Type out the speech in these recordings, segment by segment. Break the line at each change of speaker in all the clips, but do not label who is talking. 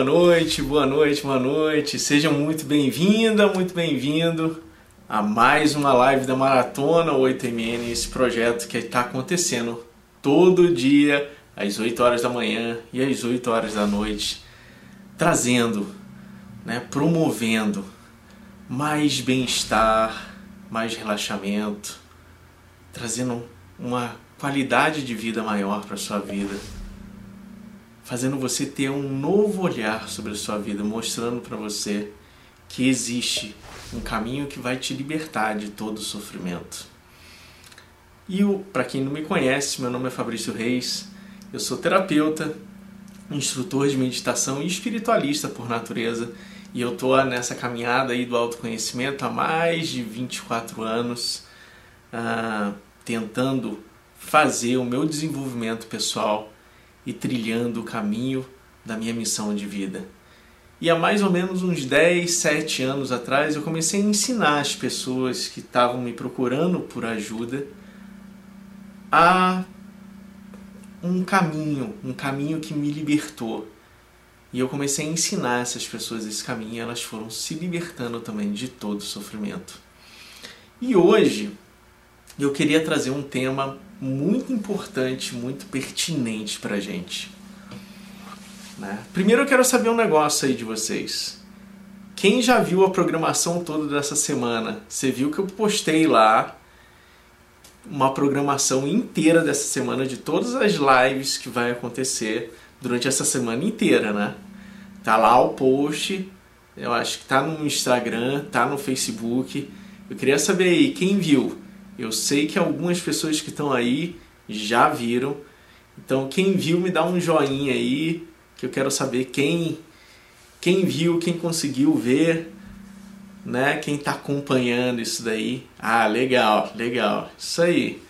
boa noite, boa noite, boa noite. Sejam muito bem-vinda, muito bem-vindo a mais uma live da Maratona 8MN, esse projeto que está acontecendo todo dia às 8 horas da manhã e às 8 horas da noite, trazendo, né, promovendo mais bem-estar, mais relaxamento, trazendo uma qualidade de vida maior para sua vida fazendo você ter um novo olhar sobre a sua vida, mostrando para você que existe um caminho que vai te libertar de todo o sofrimento. E para quem não me conhece, meu nome é Fabrício Reis, eu sou terapeuta, instrutor de meditação e espiritualista por natureza, e eu tô nessa caminhada aí do autoconhecimento há mais de 24 anos, uh, tentando fazer o meu desenvolvimento pessoal e trilhando o caminho da minha missão de vida. E há mais ou menos uns 10, 7 anos atrás eu comecei a ensinar as pessoas que estavam me procurando por ajuda a um caminho, um caminho que me libertou. E eu comecei a ensinar essas pessoas esse caminho e elas foram se libertando também de todo o sofrimento. E hoje eu queria trazer um tema muito importante, muito pertinente pra gente. Né? Primeiro eu quero saber um negócio aí de vocês. Quem já viu a programação toda dessa semana? Você viu que eu postei lá uma programação inteira dessa semana de todas as lives que vai acontecer durante essa semana inteira, né? Tá lá o post, eu acho que tá no Instagram, tá no Facebook. Eu queria saber aí, quem viu? Eu sei que algumas pessoas que estão aí já viram. Então quem viu me dá um joinha aí, que eu quero saber quem quem viu, quem conseguiu ver, né? Quem está acompanhando isso daí. Ah, legal, legal. Isso aí.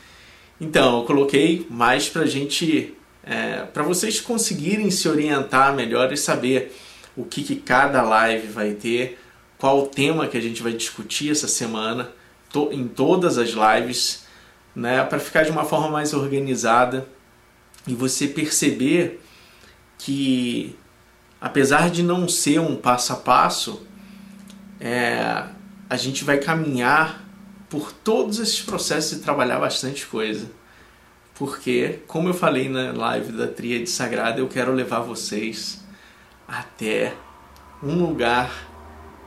Então, eu coloquei mais para gente, é, para vocês conseguirem se orientar melhor e saber o que, que cada live vai ter, qual o tema que a gente vai discutir essa semana to, em todas as lives, né, para ficar de uma forma mais organizada e você perceber que, apesar de não ser um passo a passo, é, a gente vai caminhar por todos esses processos e trabalhar bastante coisa. Porque, como eu falei na live da Tríade Sagrada, eu quero levar vocês até um lugar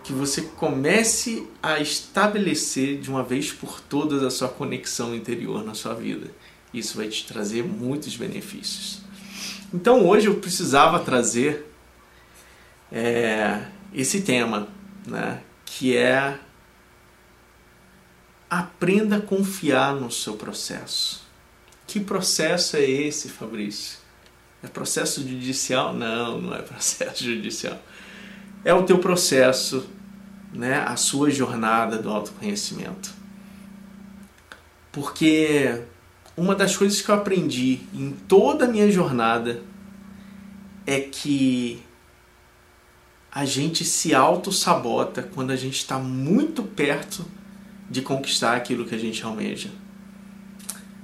que você comece a estabelecer de uma vez por todas a sua conexão interior na sua vida. Isso vai te trazer muitos benefícios. Então hoje eu precisava trazer é, esse tema, né, que é aprenda a confiar no seu processo. Que processo é esse, Fabrício? É processo judicial? Não, não é processo judicial é o teu processo, né, a sua jornada do autoconhecimento. Porque uma das coisas que eu aprendi em toda a minha jornada é que a gente se auto-sabota quando a gente está muito perto de conquistar aquilo que a gente almeja.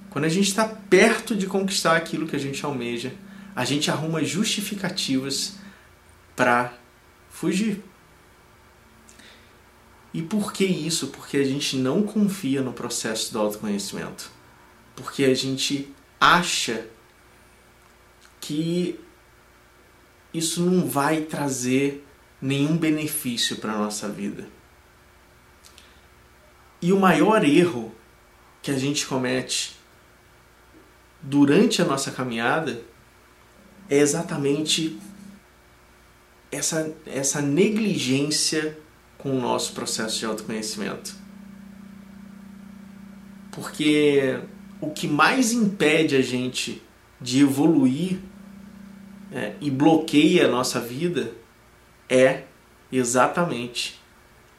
Quando a gente está perto de conquistar aquilo que a gente almeja, a gente arruma justificativas para fugir. E por que isso? Porque a gente não confia no processo do autoconhecimento. Porque a gente acha que isso não vai trazer nenhum benefício para a nossa vida. E o maior erro que a gente comete durante a nossa caminhada é exatamente essa, essa negligência com o nosso processo de autoconhecimento. Porque o que mais impede a gente de evoluir é, e bloqueia a nossa vida é exatamente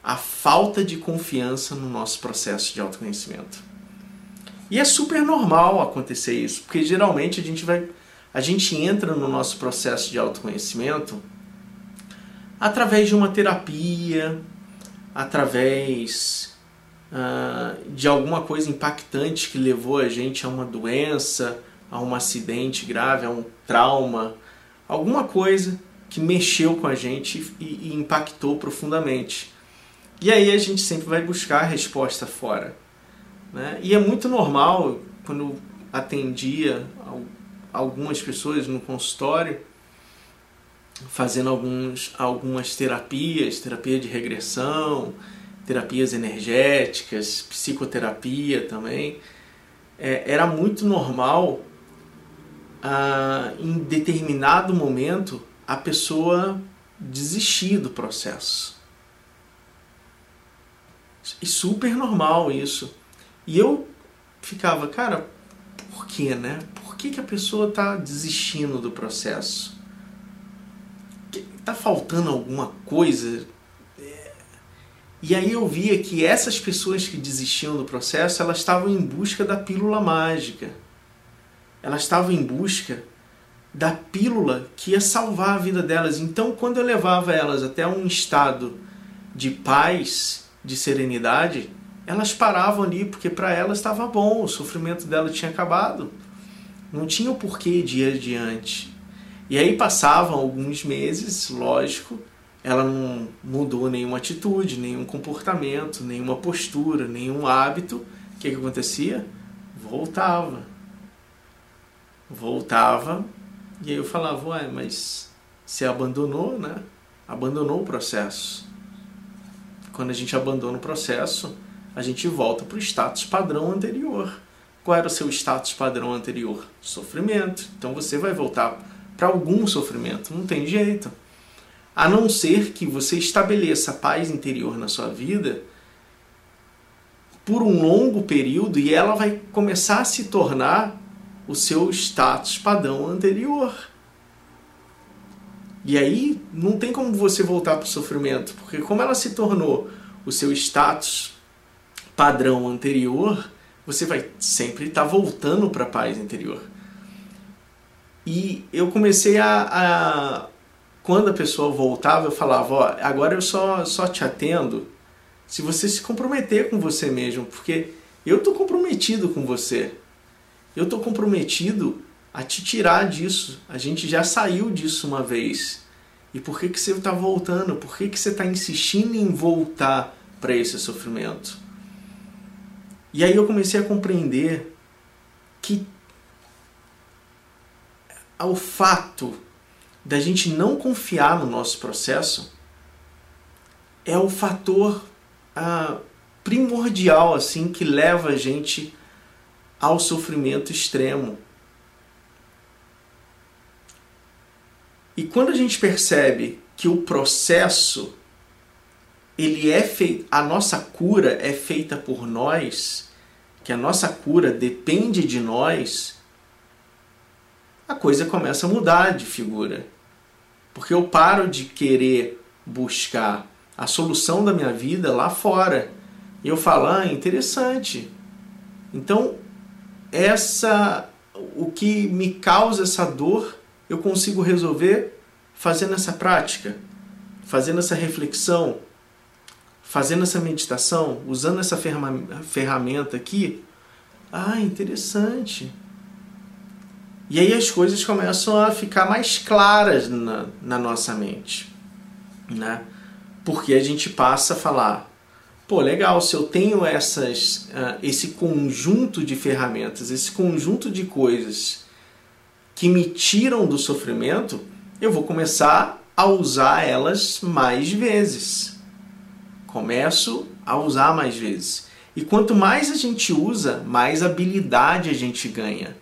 a falta de confiança no nosso processo de autoconhecimento. E é super normal acontecer isso, porque geralmente a gente vai a gente entra no nosso processo de autoconhecimento através de uma terapia, através uh, de alguma coisa impactante que levou a gente a uma doença, a um acidente grave, a um trauma, alguma coisa que mexeu com a gente e, e impactou profundamente. E aí a gente sempre vai buscar a resposta fora. Né? E é muito normal, quando atendia algumas pessoas no consultório, fazendo alguns, algumas terapias, terapia de regressão, terapias energéticas, psicoterapia também, é, era muito normal ah, em determinado momento a pessoa desistir do processo. E super normal isso. E eu ficava, cara, por que, né? Por que, que a pessoa está desistindo do processo? Está faltando alguma coisa? É. E aí eu via que essas pessoas que desistiam do processo, elas estavam em busca da pílula mágica. Elas estavam em busca da pílula que ia salvar a vida delas. Então, quando eu levava elas até um estado de paz, de serenidade, elas paravam ali porque para elas estava bom, o sofrimento dela tinha acabado. Não tinha o porquê de ir adiante. E aí passavam alguns meses, lógico, ela não mudou nenhuma atitude, nenhum comportamento, nenhuma postura, nenhum hábito. O que, que acontecia? Voltava. Voltava e aí eu falava, ué, mas você abandonou, né? Abandonou o processo. Quando a gente abandona o processo, a gente volta para o status padrão anterior. Qual era o seu status padrão anterior? Sofrimento. Então você vai voltar para algum sofrimento, não tem jeito. A não ser que você estabeleça paz interior na sua vida por um longo período e ela vai começar a se tornar o seu status padrão anterior. E aí não tem como você voltar para o sofrimento, porque como ela se tornou o seu status padrão anterior, você vai sempre estar tá voltando para a paz interior. E eu comecei a, a, quando a pessoa voltava, eu falava, ó, agora eu só só te atendo se você se comprometer com você mesmo, porque eu estou comprometido com você. Eu estou comprometido a te tirar disso. A gente já saiu disso uma vez. E por que, que você está voltando? Por que, que você está insistindo em voltar para esse sofrimento? E aí eu comecei a compreender que o fato da gente não confiar no nosso processo é o fator ah, primordial assim que leva a gente ao sofrimento extremo. E quando a gente percebe que o processo ele é feito, a nossa cura é feita por nós, que a nossa cura depende de nós, a coisa começa a mudar de figura. Porque eu paro de querer buscar a solução da minha vida lá fora. E eu falo, ah, interessante. Então, essa o que me causa essa dor, eu consigo resolver fazendo essa prática, fazendo essa reflexão, fazendo essa meditação, usando essa ferramenta aqui. Ah, interessante. E aí as coisas começam a ficar mais claras na, na nossa mente, né? Porque a gente passa a falar, pô, legal, se eu tenho essas, uh, esse conjunto de ferramentas, esse conjunto de coisas que me tiram do sofrimento, eu vou começar a usar elas mais vezes. Começo a usar mais vezes. E quanto mais a gente usa, mais habilidade a gente ganha.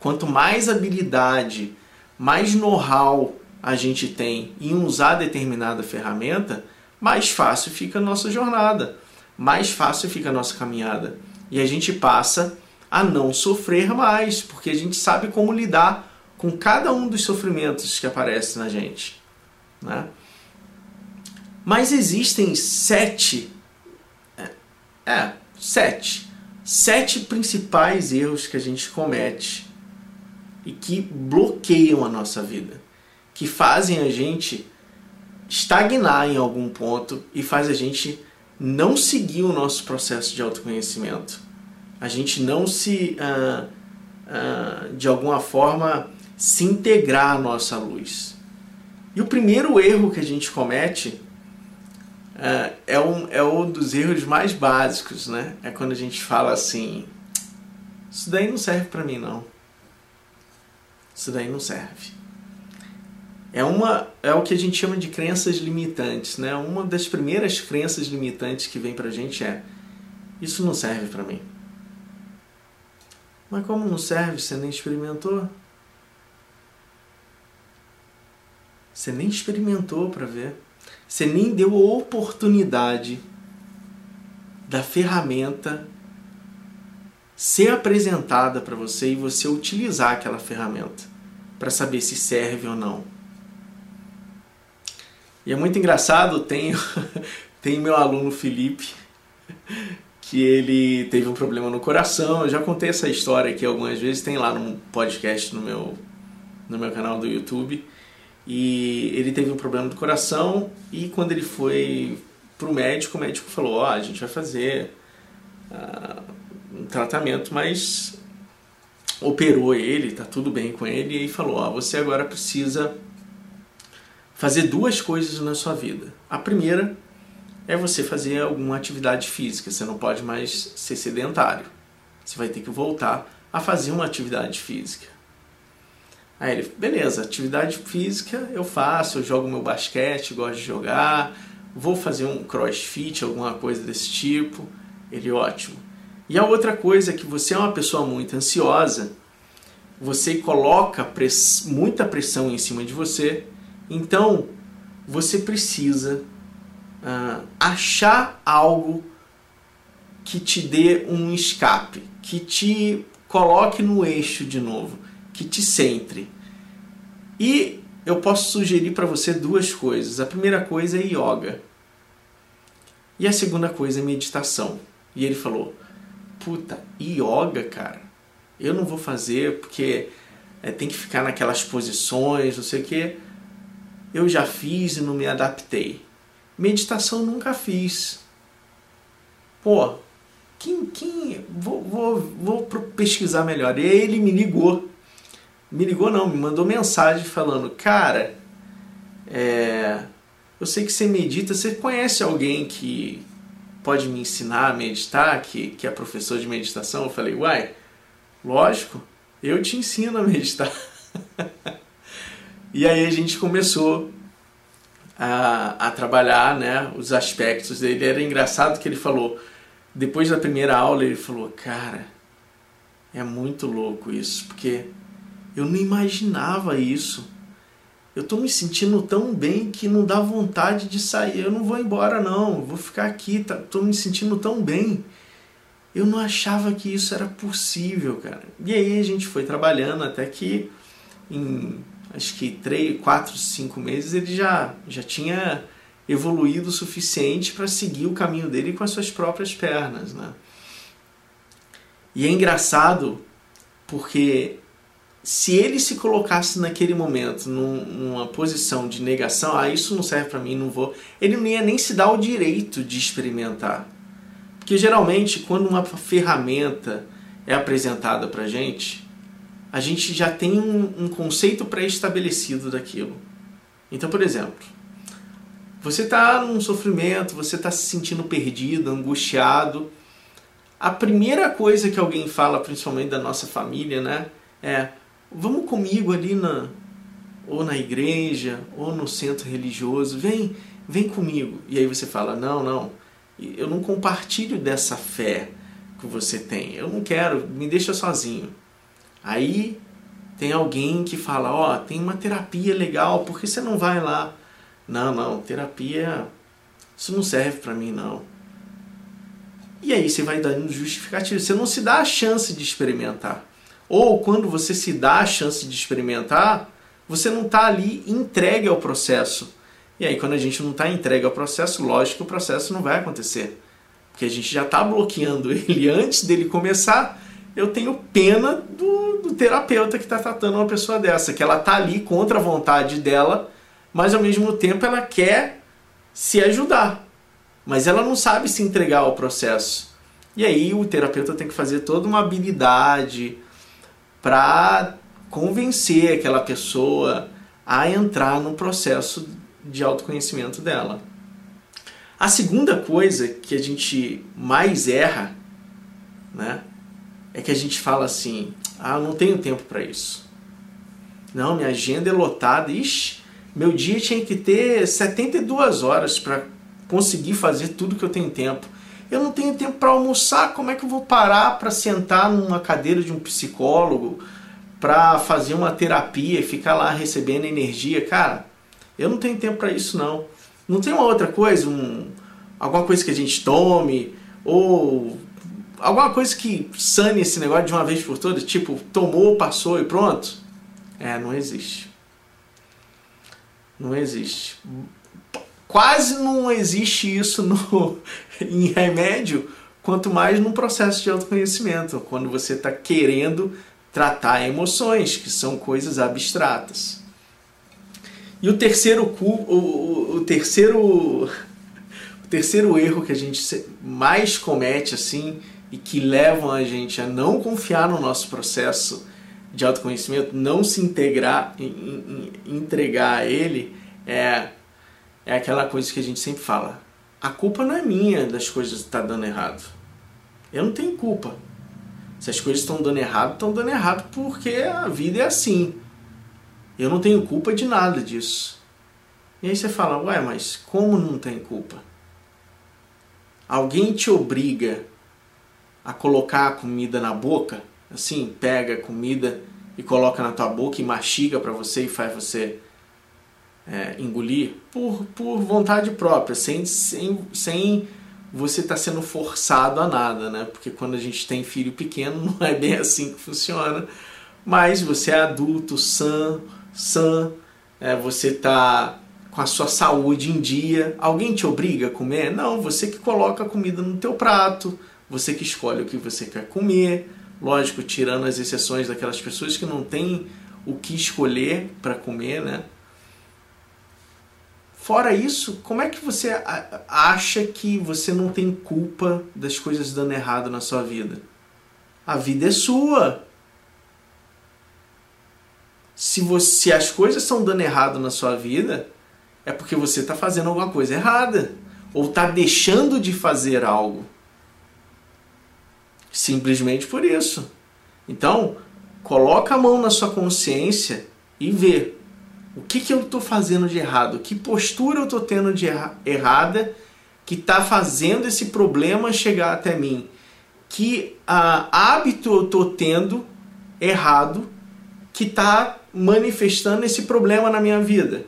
Quanto mais habilidade, mais know-how a gente tem em usar determinada ferramenta, mais fácil fica a nossa jornada, mais fácil fica a nossa caminhada. E a gente passa a não sofrer mais, porque a gente sabe como lidar com cada um dos sofrimentos que aparecem na gente. Né? Mas existem sete, é, é, sete, sete principais erros que a gente comete e que bloqueiam a nossa vida, que fazem a gente estagnar em algum ponto e faz a gente não seguir o nosso processo de autoconhecimento. A gente não se, uh, uh, de alguma forma, se integrar à nossa luz. E o primeiro erro que a gente comete é, é, um, é um dos erros mais básicos, né? É quando a gente fala assim: Isso daí não serve para mim, não. Isso daí não serve. É, uma, é o que a gente chama de crenças limitantes, né? Uma das primeiras crenças limitantes que vem pra gente é: Isso não serve para mim. Mas como não serve? Você nem experimentou? Você nem experimentou para ver. Você nem deu a oportunidade da ferramenta ser apresentada para você e você utilizar aquela ferramenta para saber se serve ou não. E é muito engraçado, tem, tem meu aluno Felipe, que ele teve um problema no coração. Eu já contei essa história aqui algumas vezes, tem lá no podcast no meu, no meu canal do YouTube. E ele teve um problema do coração e quando ele foi para o médico, o médico falou, ó, oh, a gente vai fazer uh, um tratamento, mas operou ele, tá tudo bem com ele, e falou, ó, você agora precisa fazer duas coisas na sua vida. A primeira é você fazer alguma atividade física, você não pode mais ser sedentário. Você vai ter que voltar a fazer uma atividade física. Aí ele, beleza, atividade física eu faço, eu jogo meu basquete, gosto de jogar, vou fazer um crossfit, alguma coisa desse tipo. Ele, ótimo. E a outra coisa é que você é uma pessoa muito ansiosa, você coloca press muita pressão em cima de você, então você precisa uh, achar algo que te dê um escape, que te coloque no eixo de novo que te centre. E eu posso sugerir para você duas coisas. A primeira coisa é yoga. E a segunda coisa é meditação. E ele falou: Puta, yoga, cara, eu não vou fazer porque é, tem que ficar naquelas posições, não sei o que. Eu já fiz e não me adaptei. Meditação nunca fiz. Pô, quem, quem, vou, vou, vou pesquisar melhor. E aí ele me ligou me ligou não, me mandou mensagem falando, cara, é, eu sei que você medita, você conhece alguém que pode me ensinar a meditar, que, que é professor de meditação? Eu falei, uai, lógico, eu te ensino a meditar. e aí a gente começou a, a trabalhar né, os aspectos dele. Era engraçado que ele falou, depois da primeira aula, ele falou, cara, é muito louco isso, porque eu não imaginava isso. Eu estou me sentindo tão bem que não dá vontade de sair. Eu não vou embora, não. vou ficar aqui. Tá, me sentindo tão bem. Eu não achava que isso era possível, cara. E aí a gente foi trabalhando até que em acho que três, quatro, cinco meses ele já, já tinha evoluído o suficiente para seguir o caminho dele com as suas próprias pernas, né? E é engraçado porque se ele se colocasse naquele momento num, numa posição de negação, ah, isso não serve para mim, não vou, ele não ia nem se dar o direito de experimentar. Porque geralmente, quando uma ferramenta é apresentada para gente, a gente já tem um, um conceito pré-estabelecido daquilo. Então, por exemplo, você está num sofrimento, você está se sentindo perdido, angustiado. A primeira coisa que alguém fala, principalmente da nossa família, né, é vamos comigo ali na ou na igreja ou no centro religioso, vem, vem comigo. E aí você fala: "Não, não. Eu não compartilho dessa fé que você tem. Eu não quero, me deixa sozinho". Aí tem alguém que fala: "Ó, oh, tem uma terapia legal, por que você não vai lá?" Não, não, terapia isso não serve para mim não. E aí você vai dando justificativo, você não se dá a chance de experimentar. Ou quando você se dá a chance de experimentar, você não está ali entregue ao processo. E aí, quando a gente não está entregue ao processo, lógico que o processo não vai acontecer. Porque a gente já está bloqueando ele antes dele começar. Eu tenho pena do, do terapeuta que está tratando uma pessoa dessa, que ela está ali contra a vontade dela, mas ao mesmo tempo ela quer se ajudar. Mas ela não sabe se entregar ao processo. E aí o terapeuta tem que fazer toda uma habilidade, para convencer aquela pessoa a entrar no processo de autoconhecimento dela. A segunda coisa que a gente mais erra, né, é que a gente fala assim: "Ah, não tenho tempo para isso". Não, minha agenda é lotada. Ixi, meu dia tinha que ter 72 horas para conseguir fazer tudo que eu tenho tempo. Eu não tenho tempo para almoçar, como é que eu vou parar para sentar numa cadeira de um psicólogo, para fazer uma terapia e ficar lá recebendo energia? Cara, eu não tenho tempo para isso não. Não tem uma outra coisa, um, alguma coisa que a gente tome ou alguma coisa que sane esse negócio de uma vez por todas, tipo, tomou, passou e pronto? É, não existe. Não existe quase não existe isso no, em remédio, quanto mais no processo de autoconhecimento, quando você está querendo tratar emoções, que são coisas abstratas. E o terceiro, o, o, o terceiro, terceiro erro que a gente mais comete assim e que levam a gente a não confiar no nosso processo de autoconhecimento, não se integrar, entregar a ele, é é aquela coisa que a gente sempre fala. A culpa não é minha das coisas estar tá dando errado. Eu não tenho culpa. Se as coisas estão dando errado, estão dando errado porque a vida é assim. Eu não tenho culpa de nada disso. E aí você fala, ué, mas como não tem culpa? Alguém te obriga a colocar a comida na boca? Assim, pega a comida e coloca na tua boca e mastiga para você e faz você é, engolir por, por vontade própria, sem, sem, sem você estar tá sendo forçado a nada, né? Porque quando a gente tem filho pequeno não é bem assim que funciona. Mas você é adulto, sã, sã, é, você está com a sua saúde em dia. Alguém te obriga a comer? Não, você que coloca a comida no teu prato, você que escolhe o que você quer comer. Lógico, tirando as exceções daquelas pessoas que não têm o que escolher para comer, né? Fora isso, como é que você acha que você não tem culpa das coisas dando errado na sua vida? A vida é sua. Se, você, se as coisas estão dando errado na sua vida, é porque você está fazendo alguma coisa errada. Ou está deixando de fazer algo. Simplesmente por isso. Então, coloca a mão na sua consciência e vê o que, que eu estou fazendo de errado? Que postura eu estou tendo de erra errada que está fazendo esse problema chegar até mim? Que uh, hábito eu estou tendo errado que está manifestando esse problema na minha vida?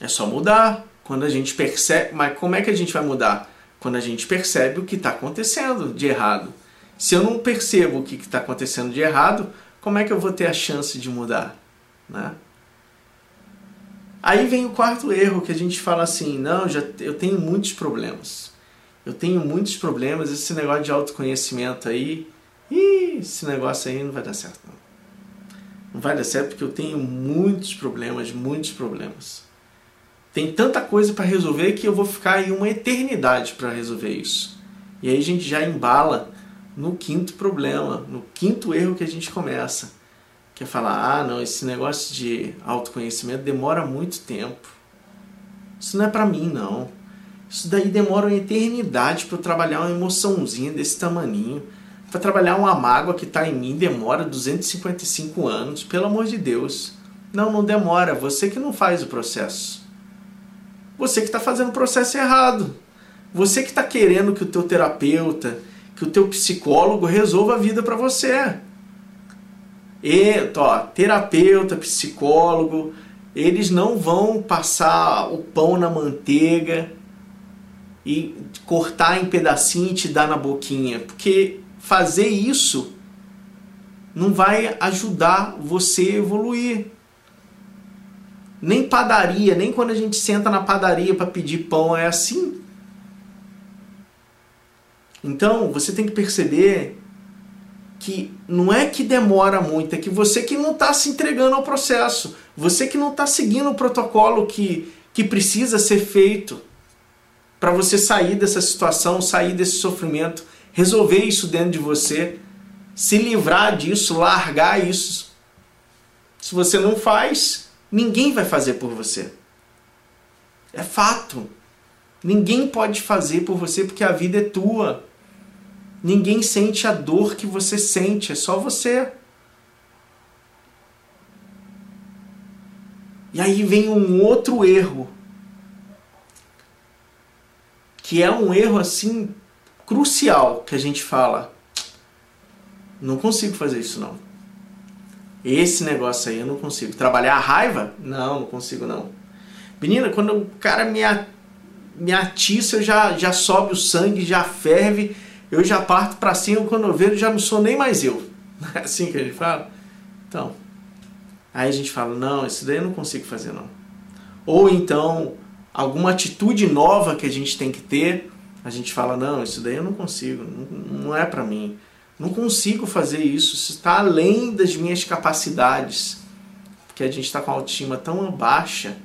É só mudar. Quando a gente percebe. Mas como é que a gente vai mudar? Quando a gente percebe o que está acontecendo de errado. Se eu não percebo o que está acontecendo de errado, como é que eu vou ter a chance de mudar? Né? Aí vem o quarto erro que a gente fala assim, não, já, eu tenho muitos problemas. Eu tenho muitos problemas, esse negócio de autoconhecimento aí, ih, esse negócio aí não vai dar certo não. Não vai dar certo porque eu tenho muitos problemas, muitos problemas. Tem tanta coisa para resolver que eu vou ficar aí uma eternidade para resolver isso. E aí a gente já embala no quinto problema, no quinto erro que a gente começa. Que é falar, ah, não, esse negócio de autoconhecimento demora muito tempo. Isso não é para mim, não. Isso daí demora uma eternidade para eu trabalhar uma emoçãozinha desse tamaninho. Para trabalhar uma mágoa que está em mim demora 255 anos, pelo amor de Deus. Não, não demora. Você que não faz o processo. Você que está fazendo o processo errado. Você que está querendo que o teu terapeuta, que o teu psicólogo resolva a vida para você. E, ó, terapeuta, psicólogo, eles não vão passar o pão na manteiga e cortar em pedacinho e te dar na boquinha, porque fazer isso não vai ajudar você a evoluir. Nem padaria, nem quando a gente senta na padaria para pedir pão é assim. Então você tem que perceber que não é que demora muito, é que você que não está se entregando ao processo, você que não está seguindo o protocolo que, que precisa ser feito para você sair dessa situação, sair desse sofrimento, resolver isso dentro de você, se livrar disso, largar isso. Se você não faz, ninguém vai fazer por você. É fato. Ninguém pode fazer por você porque a vida é tua. Ninguém sente a dor que você sente, é só você. E aí vem um outro erro. Que é um erro assim crucial que a gente fala. Não consigo fazer isso não. Esse negócio aí eu não consigo. Trabalhar a raiva? Não, não consigo não. Menina, quando o cara me, me atiça, já, já sobe o sangue, já ferve, eu já parto para cima, quando eu vejo já não sou nem mais eu. Não é assim que a gente fala? Então, aí a gente fala, não, isso daí eu não consigo fazer não. Ou então, alguma atitude nova que a gente tem que ter, a gente fala, não, isso daí eu não consigo, não, é para mim. Não consigo fazer isso, isso está além das minhas capacidades. Porque a gente está com a autoestima tão baixa,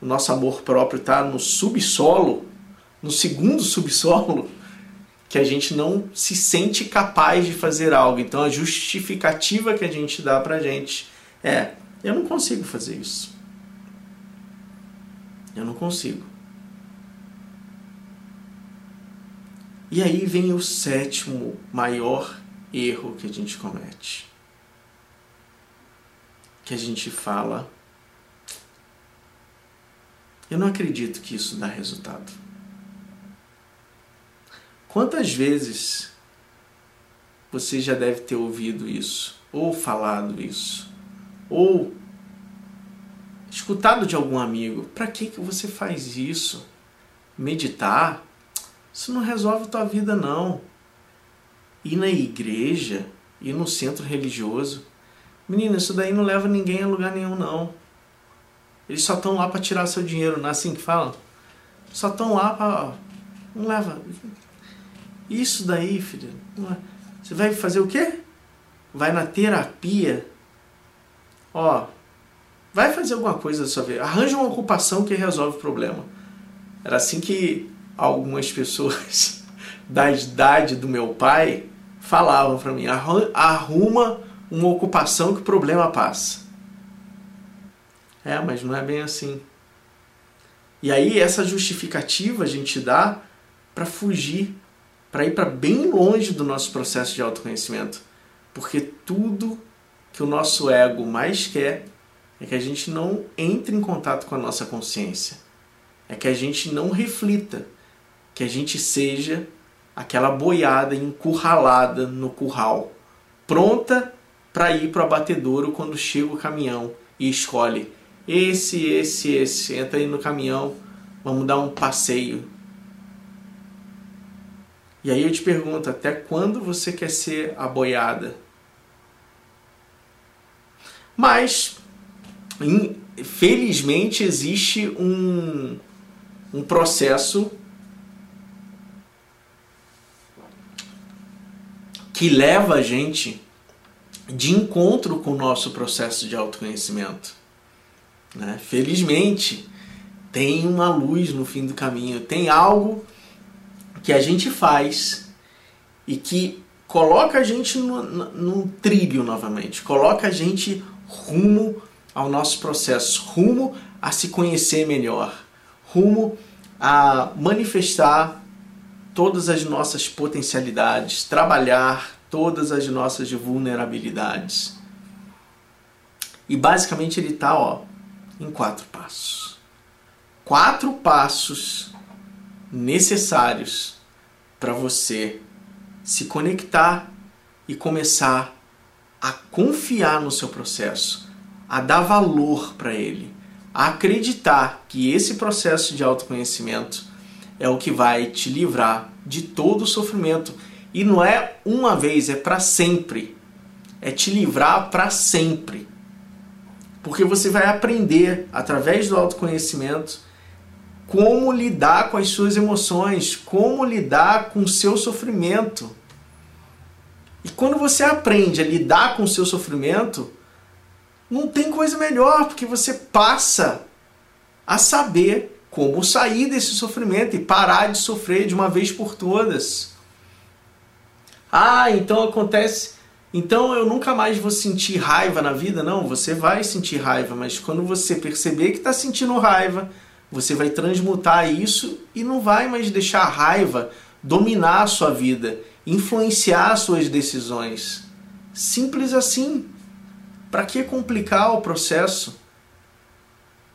o nosso amor próprio está no subsolo, no segundo subsolo, que a gente não se sente capaz de fazer algo. Então a justificativa que a gente dá pra gente é: eu não consigo fazer isso. Eu não consigo. E aí vem o sétimo maior erro que a gente comete. Que a gente fala: eu não acredito que isso dá resultado. Quantas vezes você já deve ter ouvido isso, ou falado isso, ou escutado de algum amigo? Para que que você faz isso? Meditar? Isso não resolve tua vida não. Ir na igreja, ir no centro religioso, menina, isso daí não leva ninguém a lugar nenhum não. Eles só estão lá para tirar seu dinheiro, não é assim que falam? Só estão lá para não leva. Isso daí, filho, é. você vai fazer o quê? Vai na terapia? Ó, vai fazer alguma coisa da sua vida. Arranja uma ocupação que resolve o problema. Era assim que algumas pessoas da idade do meu pai falavam para mim: arruma uma ocupação que o problema passa. É, mas não é bem assim. E aí essa justificativa a gente dá para fugir, para ir para bem longe do nosso processo de autoconhecimento. Porque tudo que o nosso ego mais quer é que a gente não entre em contato com a nossa consciência. É que a gente não reflita, que a gente seja aquela boiada encurralada no curral, pronta para ir para o abatedouro quando chega o caminhão e escolhe esse, esse, esse. Entra aí no caminhão, vamos dar um passeio. E aí eu te pergunto, até quando você quer ser aboiada? Mas, felizmente, existe um, um processo que leva a gente de encontro com o nosso processo de autoconhecimento. Né? Felizmente, tem uma luz no fim do caminho, tem algo que a gente faz e que coloca a gente no, no, trilho novamente, coloca a gente rumo ao nosso processo, rumo a se conhecer melhor, rumo a manifestar todas as nossas potencialidades, trabalhar todas as nossas vulnerabilidades. E basicamente ele está, em quatro passos. Quatro passos necessários para você se conectar e começar a confiar no seu processo, a dar valor para ele, a acreditar que esse processo de autoconhecimento é o que vai te livrar de todo o sofrimento. E não é uma vez, é para sempre. É te livrar para sempre. Porque você vai aprender através do autoconhecimento como lidar com as suas emoções, como lidar com o seu sofrimento. E quando você aprende a lidar com o seu sofrimento, não tem coisa melhor, porque você passa a saber como sair desse sofrimento e parar de sofrer de uma vez por todas. Ah, então acontece Então eu nunca mais vou sentir raiva na vida. Não, você vai sentir raiva, mas quando você perceber que está sentindo raiva, você vai transmutar isso e não vai mais deixar a raiva dominar a sua vida, influenciar suas decisões. Simples assim. Para que complicar o processo?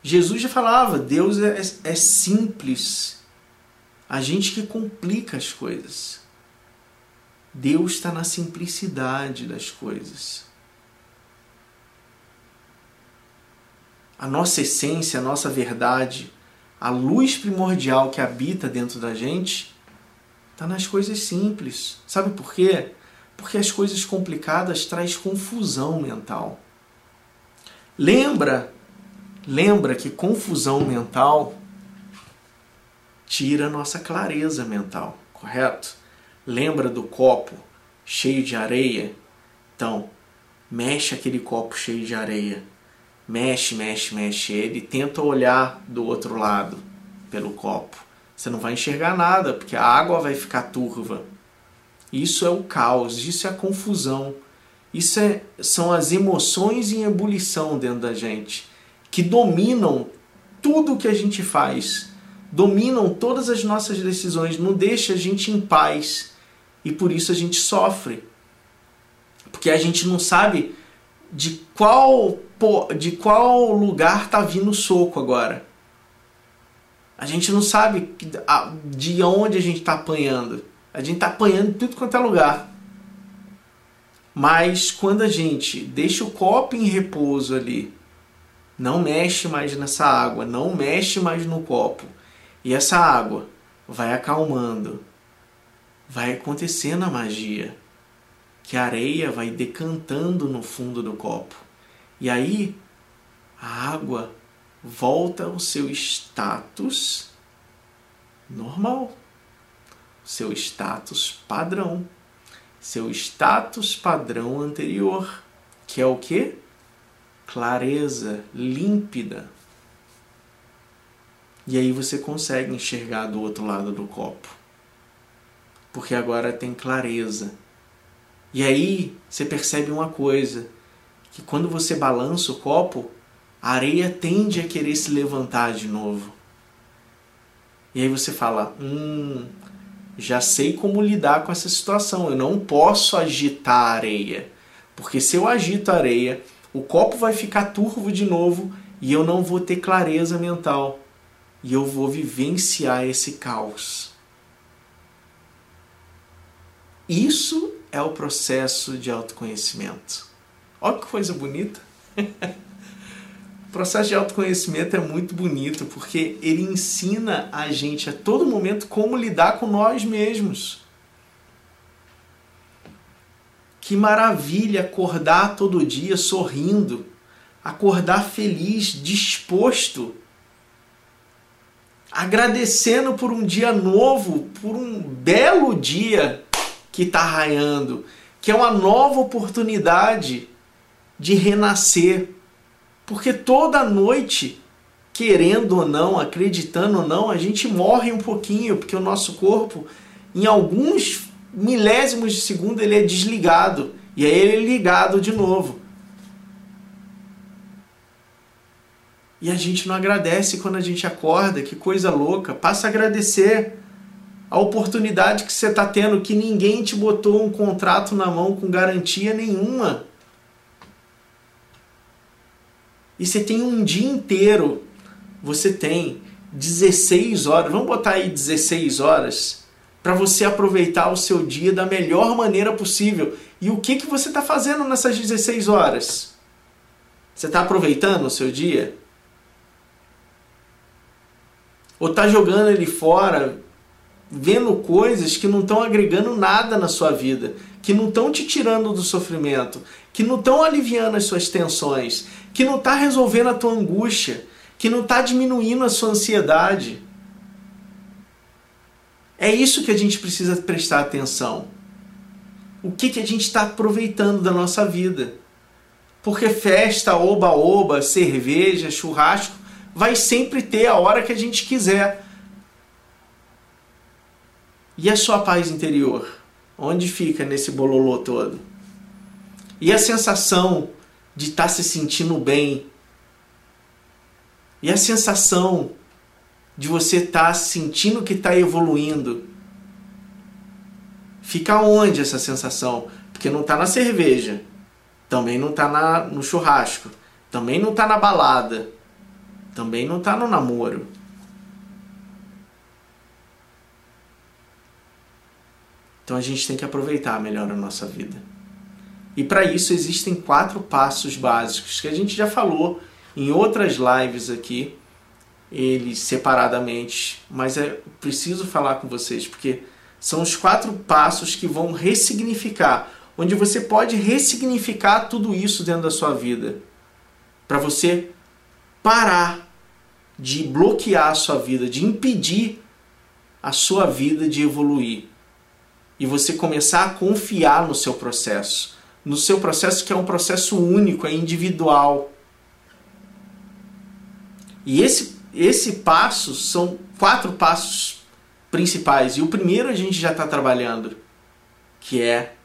Jesus já falava, Deus é, é simples. A gente que complica as coisas. Deus está na simplicidade das coisas. A nossa essência, a nossa verdade, a luz primordial que habita dentro da gente, está nas coisas simples. Sabe por quê? Porque as coisas complicadas traz confusão mental. Lembra, lembra que confusão mental tira nossa clareza mental, correto? Lembra do copo cheio de areia? Então, mexe aquele copo cheio de areia. Mexe, mexe, mexe ele, tenta olhar do outro lado pelo copo. Você não vai enxergar nada, porque a água vai ficar turva. Isso é o caos, isso é a confusão. Isso é, são as emoções em ebulição dentro da gente, que dominam tudo o que a gente faz, dominam todas as nossas decisões, não deixa a gente em paz e por isso a gente sofre. Porque a gente não sabe de qual de qual lugar tá vindo o soco agora. A gente não sabe de onde a gente está apanhando. A gente está apanhando tudo quanto é lugar. Mas quando a gente deixa o copo em repouso ali, não mexe mais nessa água, não mexe mais no copo, e essa água vai acalmando, vai acontecendo a magia, que a areia vai decantando no fundo do copo. E aí a água volta ao seu status normal, seu status padrão, seu status padrão anterior, que é o que? Clareza, límpida. E aí você consegue enxergar do outro lado do copo porque agora tem clareza. E aí você percebe uma coisa, que quando você balança o copo, a areia tende a querer se levantar de novo. E aí você fala: "Hum, já sei como lidar com essa situação. Eu não posso agitar a areia, porque se eu agito a areia, o copo vai ficar turvo de novo e eu não vou ter clareza mental e eu vou vivenciar esse caos. Isso é o processo de autoconhecimento. Olha que coisa bonita. o processo de autoconhecimento é muito bonito porque ele ensina a gente a todo momento como lidar com nós mesmos. Que maravilha acordar todo dia sorrindo, acordar feliz, disposto, agradecendo por um dia novo, por um belo dia que está raiando, que é uma nova oportunidade de renascer. Porque toda noite, querendo ou não, acreditando ou não, a gente morre um pouquinho, porque o nosso corpo, em alguns milésimos de segundo, ele é desligado. E aí ele é ligado de novo. E a gente não agradece quando a gente acorda, que coisa louca. Passa a agradecer a oportunidade que você está tendo, que ninguém te botou um contrato na mão com garantia nenhuma. E você tem um dia inteiro, você tem 16 horas, vamos botar aí 16 horas, para você aproveitar o seu dia da melhor maneira possível. E o que, que você está fazendo nessas 16 horas? Você está aproveitando o seu dia? Ou está jogando ele fora, vendo coisas que não estão agregando nada na sua vida, que não estão te tirando do sofrimento, que não estão aliviando as suas tensões, que não está resolvendo a tua angústia, que não está diminuindo a sua ansiedade. É isso que a gente precisa prestar atenção. O que, que a gente está aproveitando da nossa vida? Porque festa, oba-oba, cerveja, churrasco, vai sempre ter a hora que a gente quiser. E a sua paz interior? Onde fica nesse bololô todo? E a sensação de estar tá se sentindo bem? E a sensação de você estar tá sentindo que está evoluindo? Fica onde essa sensação? Porque não está na cerveja, também não está no churrasco, também não está na balada, também não está no namoro. Então a gente tem que aproveitar melhor a nossa vida. E para isso existem quatro passos básicos que a gente já falou em outras lives aqui, eles separadamente, mas é preciso falar com vocês porque são os quatro passos que vão ressignificar, onde você pode ressignificar tudo isso dentro da sua vida, para você parar de bloquear a sua vida, de impedir a sua vida de evoluir e você começar a confiar no seu processo, no seu processo que é um processo único, é individual. E esse esse passo são quatro passos principais. E o primeiro a gente já está trabalhando, que é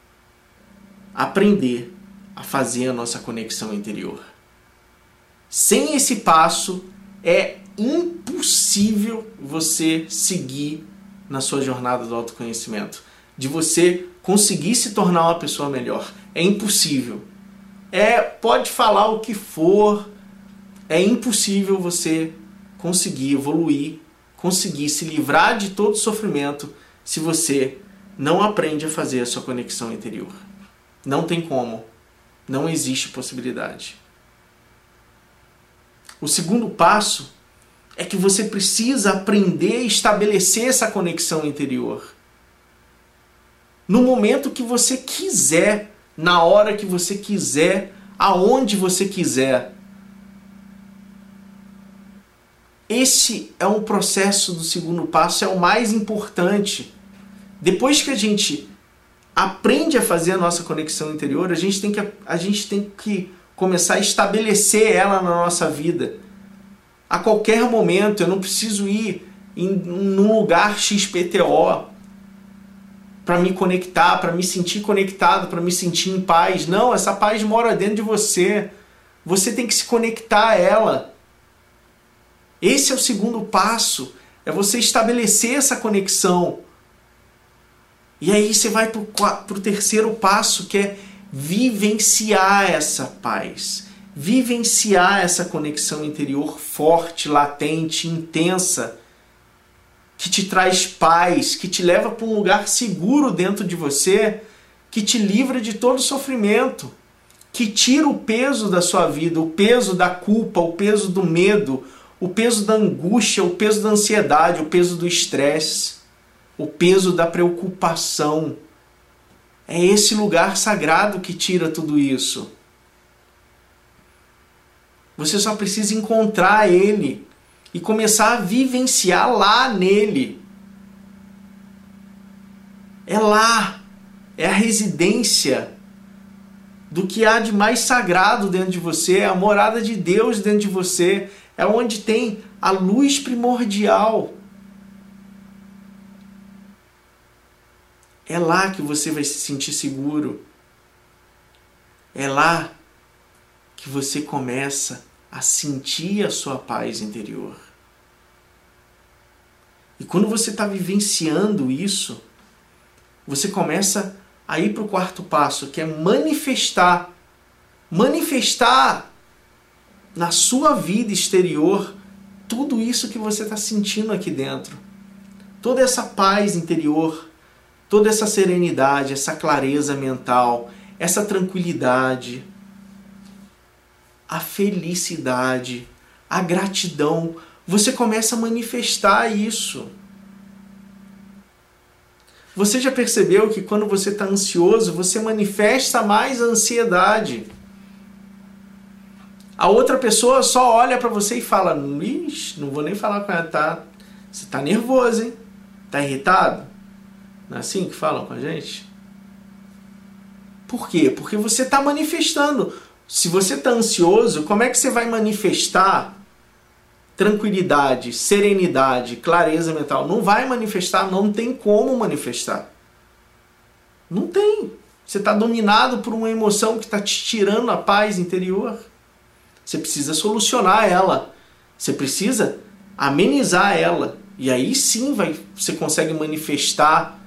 aprender a fazer a nossa conexão interior. Sem esse passo, é impossível você seguir na sua jornada do autoconhecimento de você conseguir se tornar uma pessoa melhor. É impossível. É, pode falar o que for, é impossível você conseguir evoluir, conseguir se livrar de todo sofrimento se você não aprende a fazer a sua conexão interior. Não tem como. Não existe possibilidade. O segundo passo é que você precisa aprender a estabelecer essa conexão interior no momento que você quiser, na hora que você quiser, aonde você quiser. Esse é um processo do segundo passo, é o mais importante. Depois que a gente aprende a fazer a nossa conexão interior, a gente tem que, a gente tem que começar a estabelecer ela na nossa vida. A qualquer momento, eu não preciso ir em um lugar XPTO para me conectar, para me sentir conectado, para me sentir em paz. Não, essa paz mora dentro de você. Você tem que se conectar a ela. Esse é o segundo passo, é você estabelecer essa conexão. E aí você vai para o terceiro passo, que é vivenciar essa paz, vivenciar essa conexão interior forte, latente, intensa que te traz paz, que te leva para um lugar seguro dentro de você, que te livra de todo sofrimento, que tira o peso da sua vida, o peso da culpa, o peso do medo, o peso da angústia, o peso da ansiedade, o peso do estresse, o peso da preocupação. É esse lugar sagrado que tira tudo isso. Você só precisa encontrar ele e começar a vivenciar lá nele. É lá, é a residência do que há de mais sagrado dentro de você, é a morada de Deus dentro de você, é onde tem a luz primordial. É lá que você vai se sentir seguro. É lá que você começa a sentir a sua paz interior. E quando você está vivenciando isso, você começa a ir para o quarto passo, que é manifestar. Manifestar na sua vida exterior tudo isso que você está sentindo aqui dentro. Toda essa paz interior, toda essa serenidade, essa clareza mental, essa tranquilidade, a felicidade, a gratidão. Você começa a manifestar isso. Você já percebeu que quando você está ansioso, você manifesta mais ansiedade? A outra pessoa só olha para você e fala: Ixi, não vou nem falar com ela, tá? Você tá nervoso, hein? Tá irritado? Não é assim que falam com a gente? Por quê? Porque você está manifestando. Se você está ansioso, como é que você vai manifestar tranquilidade, serenidade, clareza mental? Não vai manifestar, não tem como manifestar. Não tem. Você está dominado por uma emoção que está te tirando a paz interior. Você precisa solucionar ela. Você precisa amenizar ela. E aí sim vai, você consegue manifestar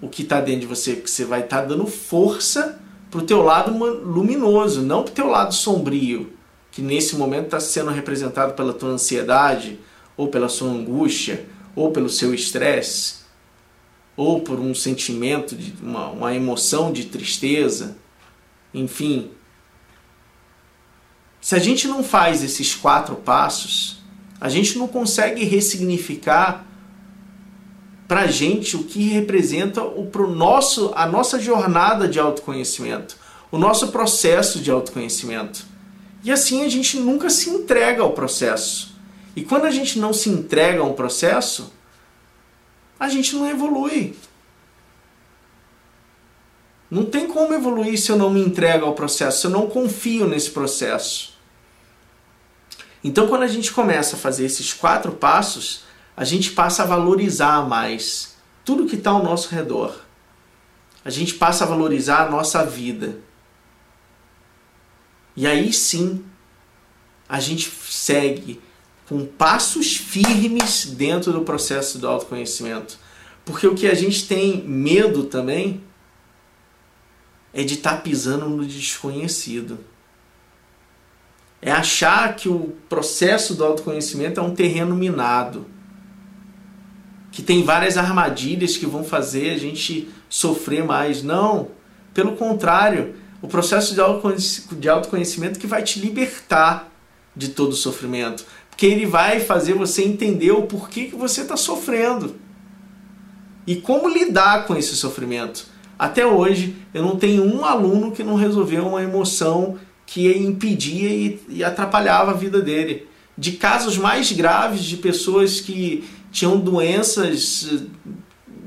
o que está dentro de você. Que você vai estar tá dando força para o teu lado luminoso, não para o teu lado sombrio, que nesse momento está sendo representado pela tua ansiedade, ou pela sua angústia, ou pelo seu estresse ou por um sentimento, de uma, uma emoção de tristeza, enfim. Se a gente não faz esses quatro passos, a gente não consegue ressignificar para gente o que representa o pro nosso, a nossa jornada de autoconhecimento, o nosso processo de autoconhecimento. E assim a gente nunca se entrega ao processo. E quando a gente não se entrega ao processo, a gente não evolui. Não tem como evoluir se eu não me entrego ao processo, se eu não confio nesse processo. Então, quando a gente começa a fazer esses quatro passos, a gente passa a valorizar mais tudo que está ao nosso redor. A gente passa a valorizar a nossa vida. E aí sim, a gente segue com passos firmes dentro do processo do autoconhecimento. Porque o que a gente tem medo também é de estar tá pisando no desconhecido. É achar que o processo do autoconhecimento é um terreno minado. Que tem várias armadilhas que vão fazer a gente sofrer mais. Não. Pelo contrário, o processo de autoconhecimento que vai te libertar de todo o sofrimento que ele vai fazer você entender o porquê que você está sofrendo e como lidar com esse sofrimento. Até hoje, eu não tenho um aluno que não resolveu uma emoção que impedia e atrapalhava a vida dele. De casos mais graves de pessoas que tinham doenças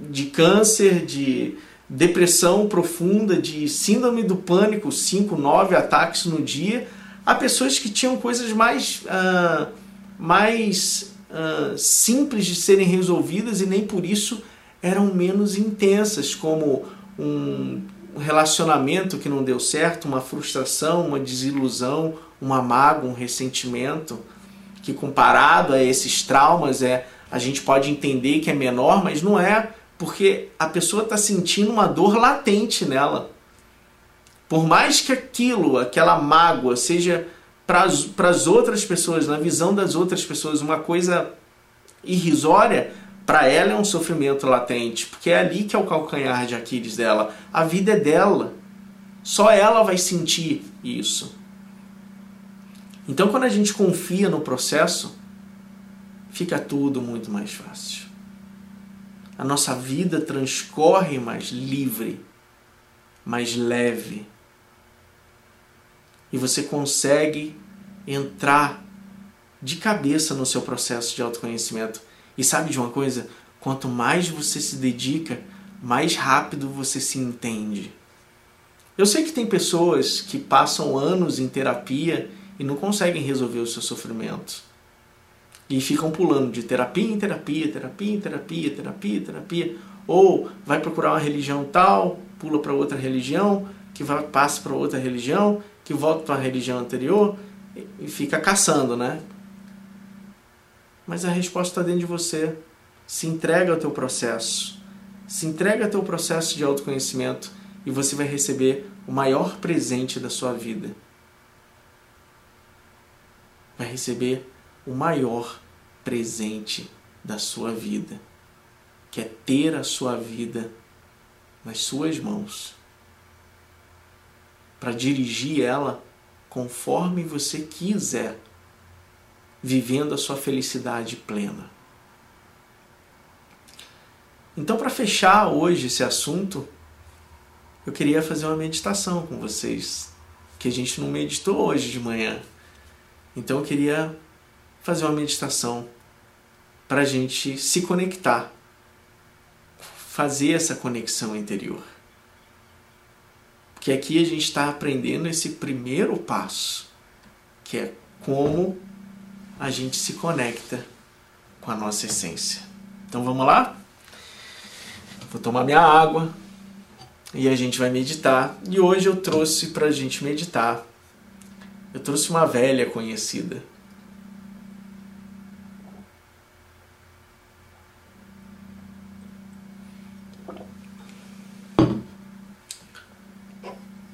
de câncer, de depressão profunda, de síndrome do pânico, 5, 9 ataques no dia, a pessoas que tinham coisas mais. Uh, mais uh, simples de serem resolvidas e nem por isso eram menos intensas, como um relacionamento que não deu certo, uma frustração, uma desilusão, uma mágoa, um ressentimento, que comparado a esses traumas é a gente pode entender que é menor, mas não é, porque a pessoa está sentindo uma dor latente nela. Por mais que aquilo, aquela mágoa, seja para as outras pessoas, na visão das outras pessoas, uma coisa irrisória, para ela é um sofrimento latente, porque é ali que é o calcanhar de Aquiles dela. A vida é dela. Só ela vai sentir isso. Então, quando a gente confia no processo, fica tudo muito mais fácil. A nossa vida transcorre mais livre, mais leve. E você consegue entrar de cabeça no seu processo de autoconhecimento. E sabe de uma coisa? Quanto mais você se dedica, mais rápido você se entende. Eu sei que tem pessoas que passam anos em terapia e não conseguem resolver o seu sofrimento. E ficam pulando de terapia em terapia, terapia em terapia, terapia, terapia. Ou vai procurar uma religião tal, pula para outra religião, que vai, passa para outra religião, que volta para a religião anterior e fica caçando, né? Mas a resposta está dentro de você. Se entrega ao teu processo. Se entrega ao teu processo de autoconhecimento e você vai receber o maior presente da sua vida. Vai receber o maior presente da sua vida, que é ter a sua vida nas suas mãos. Para dirigir ela conforme você quiser, vivendo a sua felicidade plena. Então, para fechar hoje esse assunto, eu queria fazer uma meditação com vocês, que a gente não meditou hoje de manhã. Então, eu queria fazer uma meditação para a gente se conectar, fazer essa conexão interior. Porque aqui a gente está aprendendo esse primeiro passo, que é como a gente se conecta com a nossa essência. Então vamos lá? Vou tomar minha água. e a gente vai meditar. E hoje eu trouxe para a gente meditar. Eu trouxe uma velha conhecida.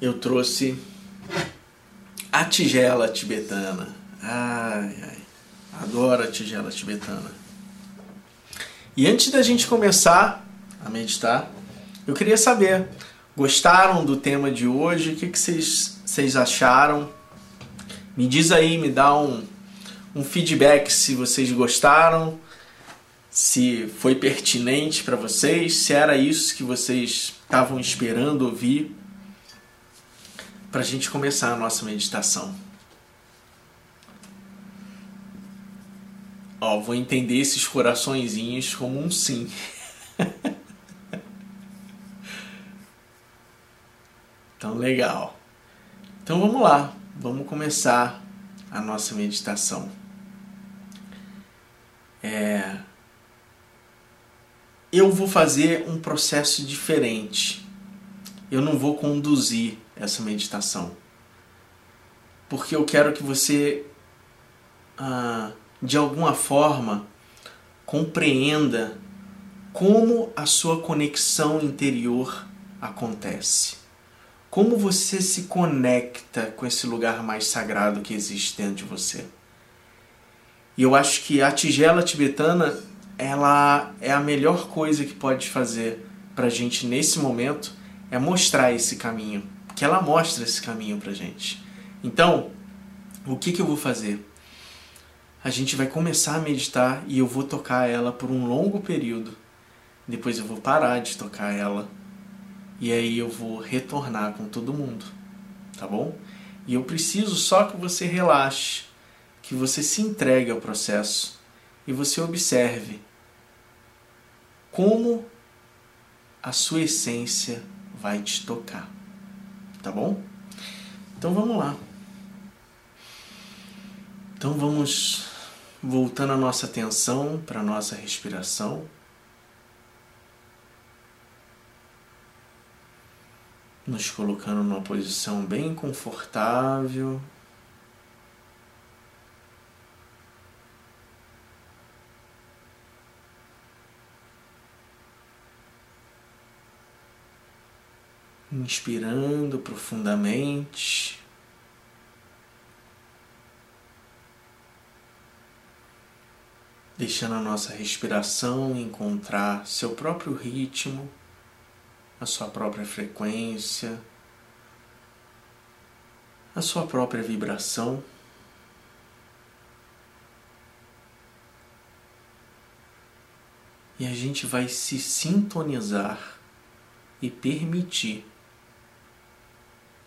Eu trouxe a tigela tibetana. Ai, ai. Adoro a tigela tibetana. E antes da gente começar a meditar, eu queria saber Gostaram do tema de hoje? O que, que vocês, vocês acharam? Me diz aí, me dá um, um feedback se vocês gostaram, se foi pertinente para vocês, se era isso que vocês estavam esperando ouvir, para a gente começar a nossa meditação. Ó, vou entender esses coraçõezinhos como um sim. Então, legal. Então vamos lá, vamos começar a nossa meditação. É... Eu vou fazer um processo diferente. Eu não vou conduzir essa meditação. Porque eu quero que você, ah, de alguma forma, compreenda como a sua conexão interior acontece. Como você se conecta com esse lugar mais sagrado que existe dentro de você? E eu acho que a tigela tibetana ela é a melhor coisa que pode fazer para a gente nesse momento é mostrar esse caminho, que ela mostra esse caminho para gente. Então, o que, que eu vou fazer? A gente vai começar a meditar e eu vou tocar ela por um longo período. Depois eu vou parar de tocar ela e aí eu vou retornar com todo mundo, tá bom? E eu preciso só que você relaxe, que você se entregue ao processo e você observe como a sua essência vai te tocar, tá bom? Então vamos lá. Então vamos voltando a nossa atenção para a nossa respiração. nos colocando numa posição bem confortável. Inspirando profundamente. Deixando a nossa respiração encontrar seu próprio ritmo a sua própria frequência, a sua própria vibração. E a gente vai se sintonizar e permitir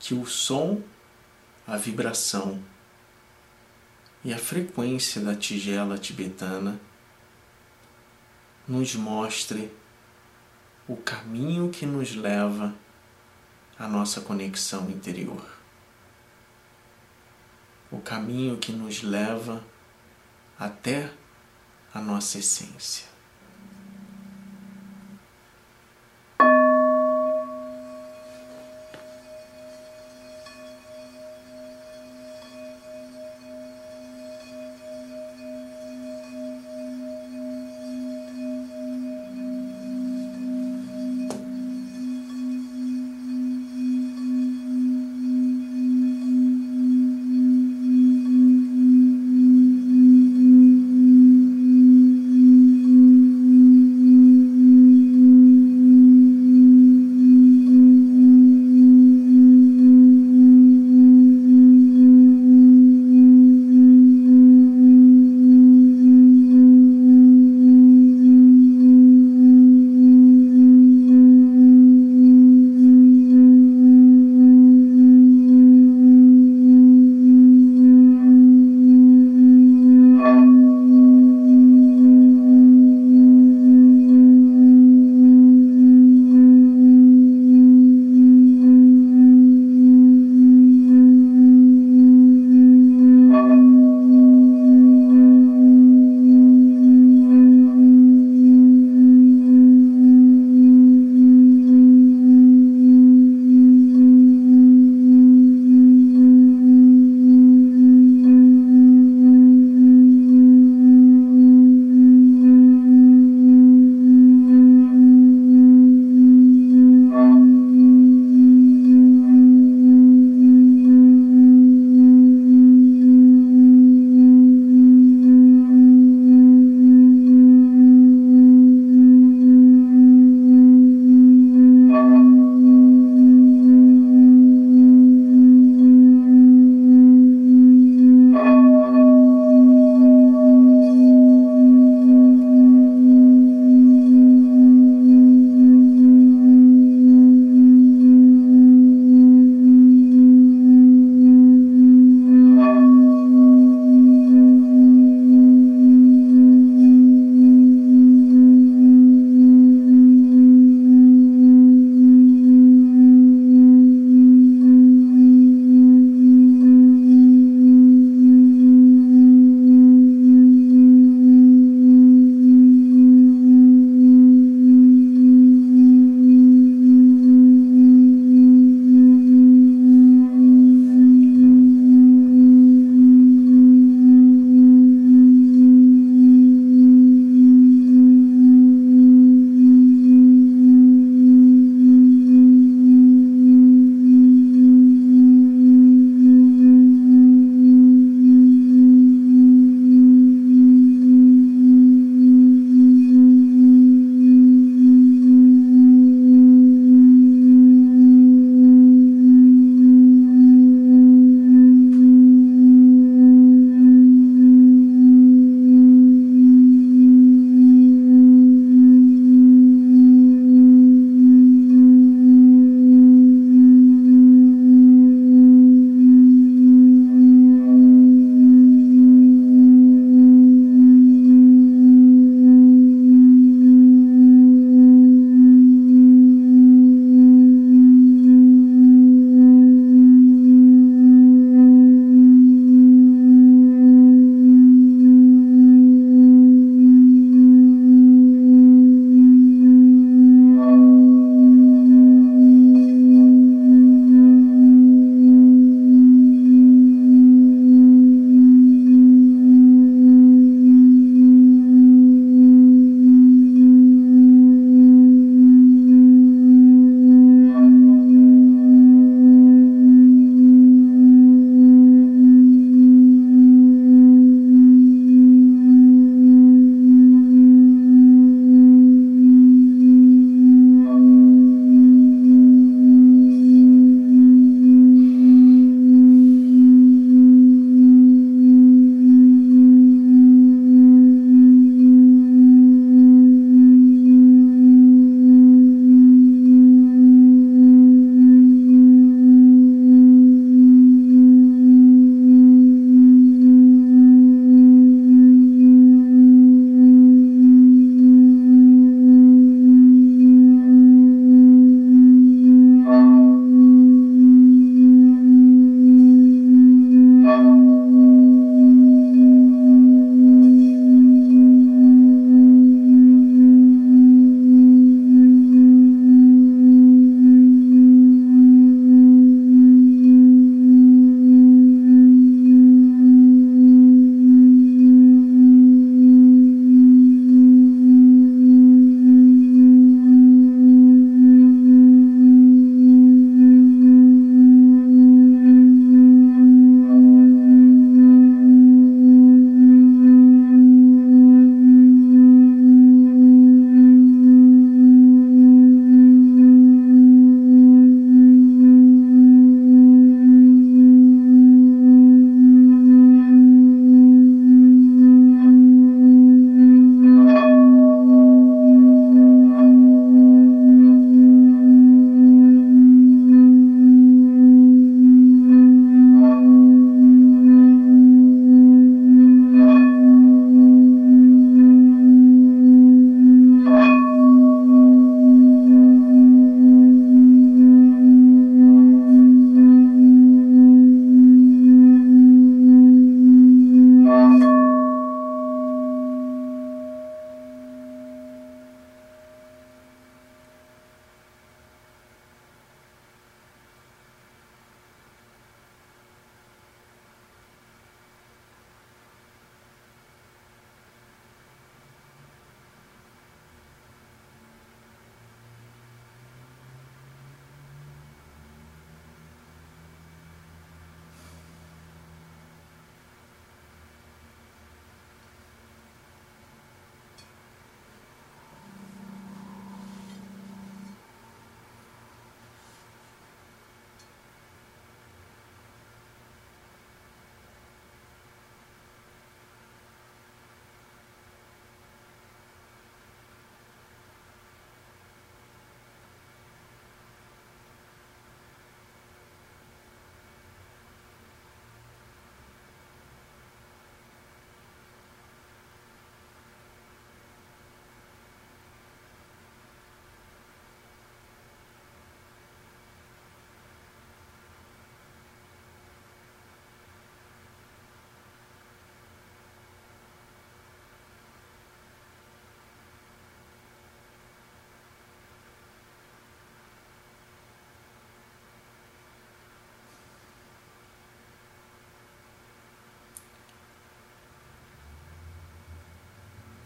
que o som, a vibração e a frequência da tigela tibetana nos mostre o caminho que nos leva à nossa conexão interior. O caminho que nos leva até a nossa essência.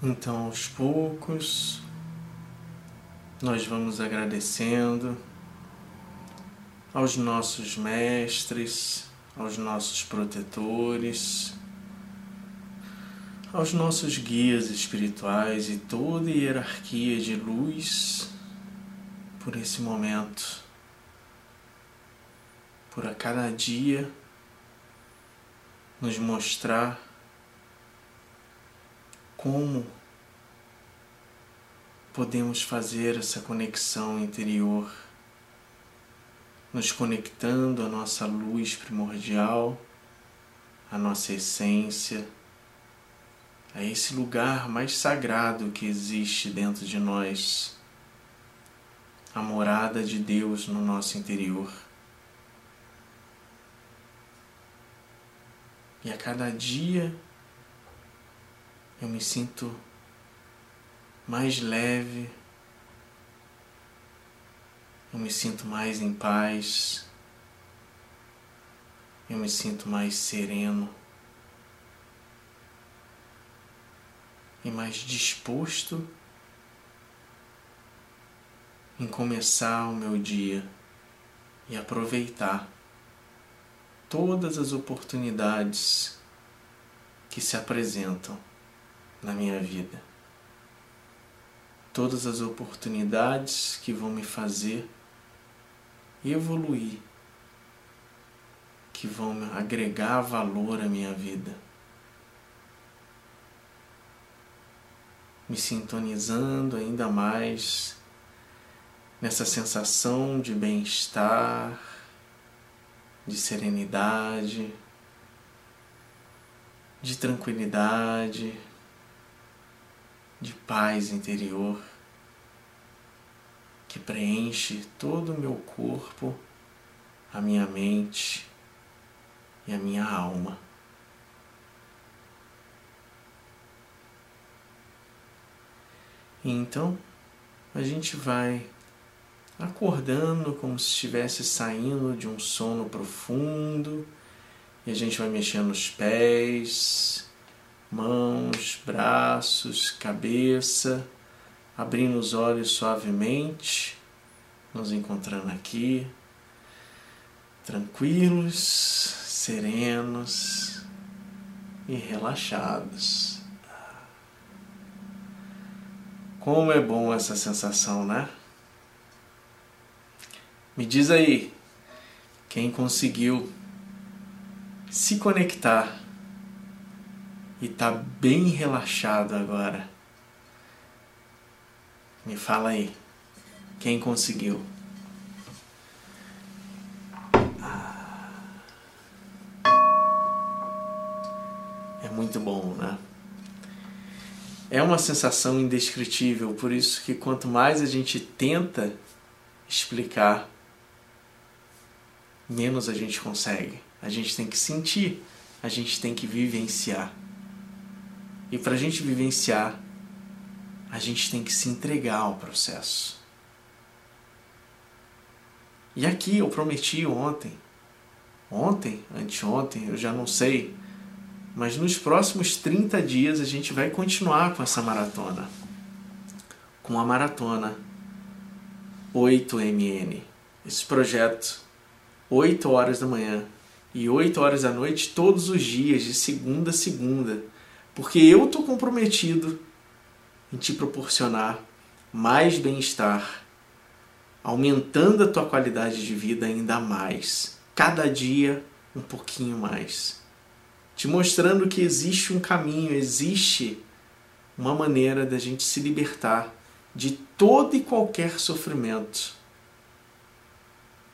Então, aos poucos, nós vamos agradecendo aos nossos mestres, aos nossos protetores, aos nossos guias espirituais e toda a hierarquia de luz por esse momento, por a cada dia nos mostrar como podemos fazer essa conexão interior, nos conectando à nossa luz primordial, à nossa essência, a esse lugar mais sagrado que existe dentro de nós, a morada de Deus no nosso interior. E a cada dia eu me sinto mais leve, eu me sinto mais em paz, eu me sinto mais sereno. E mais disposto em começar o meu dia e aproveitar todas as oportunidades que se apresentam na minha vida. Todas as oportunidades que vão me fazer evoluir, que vão agregar valor à minha vida. Me sintonizando ainda mais nessa sensação de bem-estar, de serenidade, de tranquilidade de paz interior que preenche todo o meu corpo, a minha mente e a minha alma. E então a gente vai acordando como se estivesse saindo de um sono profundo e a gente vai mexendo os pés, mãos, braços, cabeça, abrindo os olhos suavemente, nos encontrando aqui, tranquilos, serenos e relaxados. Como é bom essa sensação, né? Me diz aí, quem conseguiu se conectar e tá bem relaxado agora. Me fala aí, quem conseguiu? É muito bom, né? É uma sensação indescritível, por isso que quanto mais a gente tenta explicar, menos a gente consegue. A gente tem que sentir, a gente tem que vivenciar. E para a gente vivenciar, a gente tem que se entregar ao processo. E aqui eu prometi ontem, ontem, anteontem, eu já não sei, mas nos próximos 30 dias a gente vai continuar com essa maratona. Com a maratona 8MN. Esse projeto, 8 horas da manhã e 8 horas da noite, todos os dias, de segunda a segunda porque eu estou comprometido em te proporcionar mais bem-estar, aumentando a tua qualidade de vida ainda mais, cada dia um pouquinho mais. Te mostrando que existe um caminho, existe uma maneira da gente se libertar de todo e qualquer sofrimento.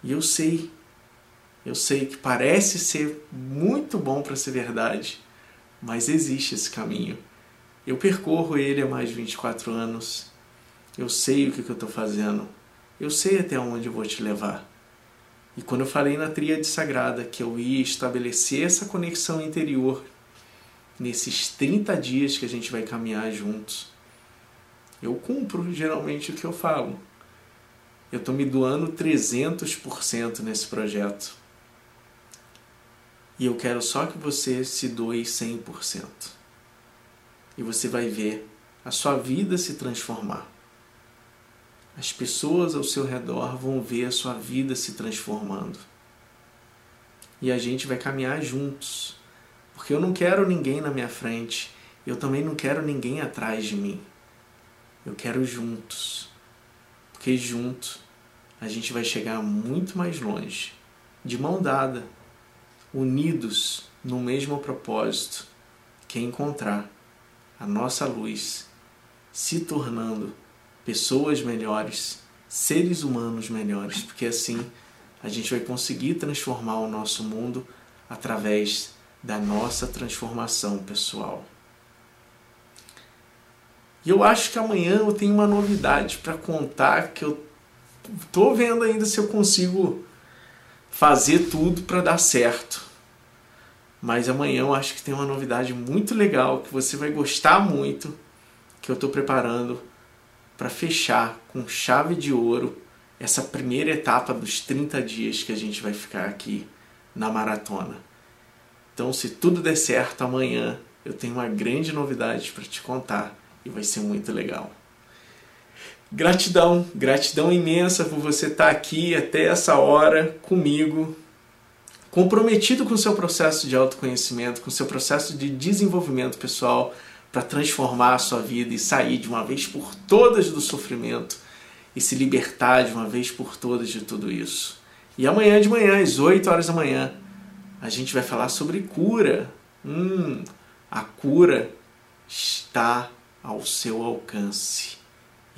E eu sei, eu sei que parece ser muito bom para ser verdade, mas existe esse caminho. Eu percorro ele há mais de 24 anos. Eu sei o que, que eu estou fazendo. Eu sei até onde eu vou te levar. E quando eu falei na tríade sagrada que eu ia estabelecer essa conexão interior nesses 30 dias que a gente vai caminhar juntos, eu cumpro geralmente o que eu falo. Eu estou me doando 300% nesse projeto. E eu quero só que você se doe 100%. E você vai ver a sua vida se transformar. As pessoas ao seu redor vão ver a sua vida se transformando. E a gente vai caminhar juntos. Porque eu não quero ninguém na minha frente, eu também não quero ninguém atrás de mim. Eu quero juntos. Porque junto a gente vai chegar muito mais longe, de mão dada, unidos no mesmo propósito, que é encontrar a nossa luz se tornando pessoas melhores, seres humanos melhores, porque assim a gente vai conseguir transformar o nosso mundo através da nossa transformação pessoal. E eu acho que amanhã eu tenho uma novidade para contar que eu tô vendo ainda se eu consigo fazer tudo para dar certo. Mas amanhã eu acho que tem uma novidade muito legal que você vai gostar muito, que eu estou preparando para fechar com chave de ouro essa primeira etapa dos 30 dias que a gente vai ficar aqui na maratona. Então, se tudo der certo amanhã, eu tenho uma grande novidade para te contar e vai ser muito legal. Gratidão, gratidão imensa por você estar aqui até essa hora comigo, comprometido com o seu processo de autoconhecimento, com o seu processo de desenvolvimento pessoal para transformar a sua vida e sair de uma vez por todas do sofrimento e se libertar de uma vez por todas de tudo isso. E amanhã de manhã, às 8 horas da manhã, a gente vai falar sobre cura. Hum, a cura está ao seu alcance.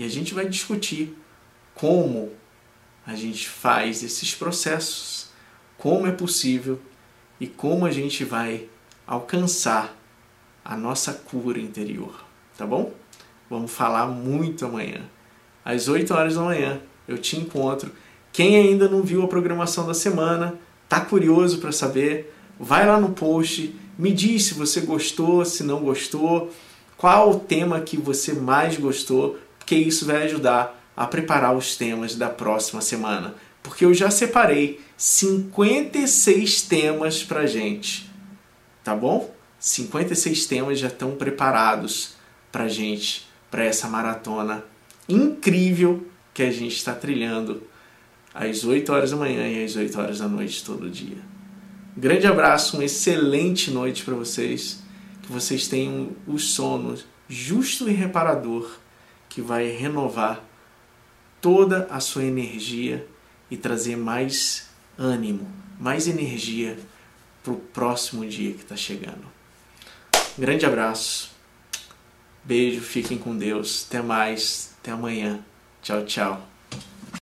E a gente vai discutir como a gente faz esses processos, como é possível e como a gente vai alcançar a nossa cura interior, tá bom? Vamos falar muito amanhã. Às 8 horas da manhã eu te encontro. Quem ainda não viu a programação da semana, tá curioso para saber, vai lá no post, me diz se você gostou, se não gostou qual o tema que você mais gostou, porque isso vai ajudar a preparar os temas da próxima semana. Porque eu já separei 56 temas pra gente. Tá bom? 56 temas já estão preparados pra gente, para essa maratona incrível que a gente está trilhando às 8 horas da manhã e às 8 horas da noite todo dia. Grande abraço, uma excelente noite para vocês que vocês tenham o sono justo e reparador que vai renovar toda a sua energia e trazer mais ânimo, mais energia para o próximo dia que está chegando. grande abraço, beijo, fiquem com Deus, até mais, até amanhã, tchau, tchau.